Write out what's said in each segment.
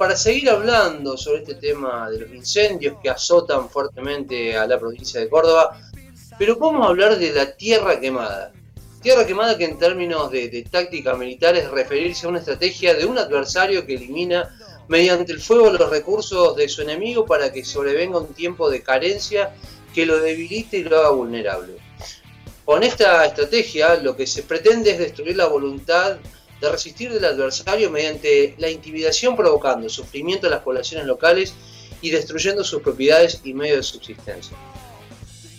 para seguir hablando sobre este tema de los incendios que azotan fuertemente a la provincia de Córdoba, pero vamos a hablar de la tierra quemada. Tierra quemada que en términos de, de táctica militar es referirse a una estrategia de un adversario que elimina mediante el fuego los recursos de su enemigo para que sobrevenga un tiempo de carencia que lo debilite y lo haga vulnerable. Con esta estrategia lo que se pretende es destruir la voluntad de resistir del adversario mediante la intimidación provocando sufrimiento a las poblaciones locales y destruyendo sus propiedades y medios de subsistencia.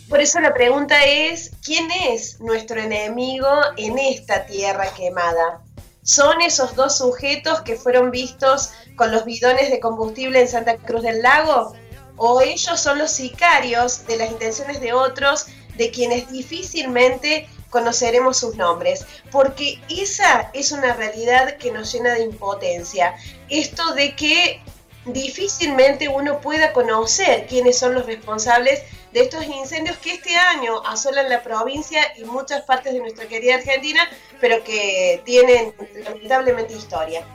Por eso la pregunta es, ¿quién es nuestro enemigo en esta tierra quemada? ¿Son esos dos sujetos que fueron vistos con los bidones de combustible en Santa Cruz del Lago? ¿O ellos son los sicarios de las intenciones de otros de quienes difícilmente conoceremos sus nombres, porque esa es una realidad que nos llena de impotencia. Esto de que difícilmente uno pueda conocer quiénes son los responsables de estos incendios que este año asolan la provincia y muchas partes de nuestra querida Argentina, pero que tienen lamentablemente historia.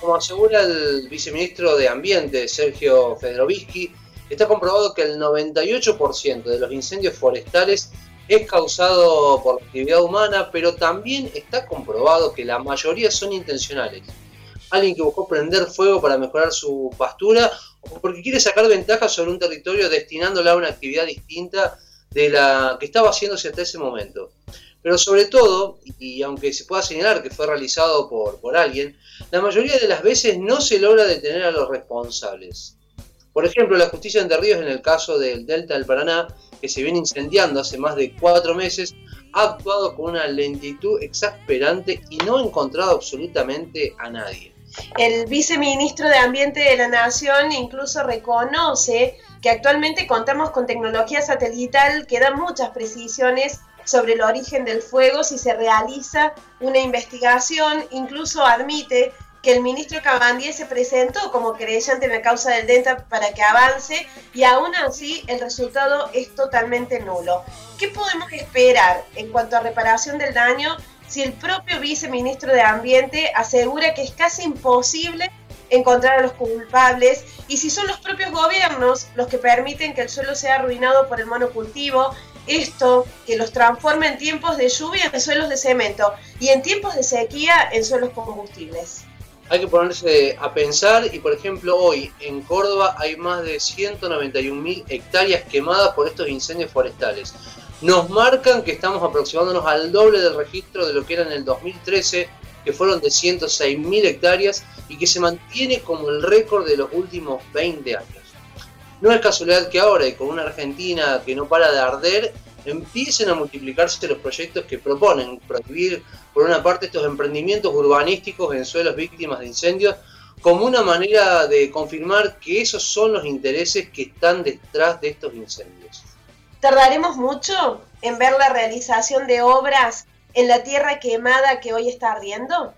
Como asegura el viceministro de Ambiente, Sergio Federovisky, está comprobado que el 98% de los incendios forestales es causado por actividad humana, pero también está comprobado que la mayoría son intencionales. Alguien que buscó prender fuego para mejorar su pastura o porque quiere sacar ventaja sobre un territorio destinándola a una actividad distinta de la que estaba haciéndose hasta ese momento. Pero sobre todo, y aunque se pueda señalar que fue realizado por, por alguien, la mayoría de las veces no se logra detener a los responsables. Por ejemplo, la justicia de Entre Ríos en el caso del Delta del Paraná que se viene incendiando hace más de cuatro meses, ha actuado con una lentitud exasperante y no ha encontrado absolutamente a nadie. El viceministro de Ambiente de la Nación incluso reconoce que actualmente contamos con tecnología satelital que da muchas precisiones sobre el origen del fuego si se realiza una investigación, incluso admite que el ministro Cabandier se presentó como creyente en la causa del DENTA para que avance y aún así el resultado es totalmente nulo. ¿Qué podemos esperar en cuanto a reparación del daño si el propio viceministro de Ambiente asegura que es casi imposible encontrar a los culpables y si son los propios gobiernos los que permiten que el suelo sea arruinado por el monocultivo, esto que los transforma en tiempos de lluvia en suelos de cemento y en tiempos de sequía en suelos combustibles? Hay que ponerse a pensar y por ejemplo hoy en Córdoba hay más de 191.000 hectáreas quemadas por estos incendios forestales. Nos marcan que estamos aproximándonos al doble del registro de lo que era en el 2013, que fueron de 106.000 hectáreas y que se mantiene como el récord de los últimos 20 años. No es casualidad que ahora y con una Argentina que no para de arder, empiecen a multiplicarse los proyectos que proponen prohibir, por una parte, estos emprendimientos urbanísticos en suelos víctimas de incendios, como una manera de confirmar que esos son los intereses que están detrás de estos incendios. ¿Tardaremos mucho en ver la realización de obras en la tierra quemada que hoy está ardiendo?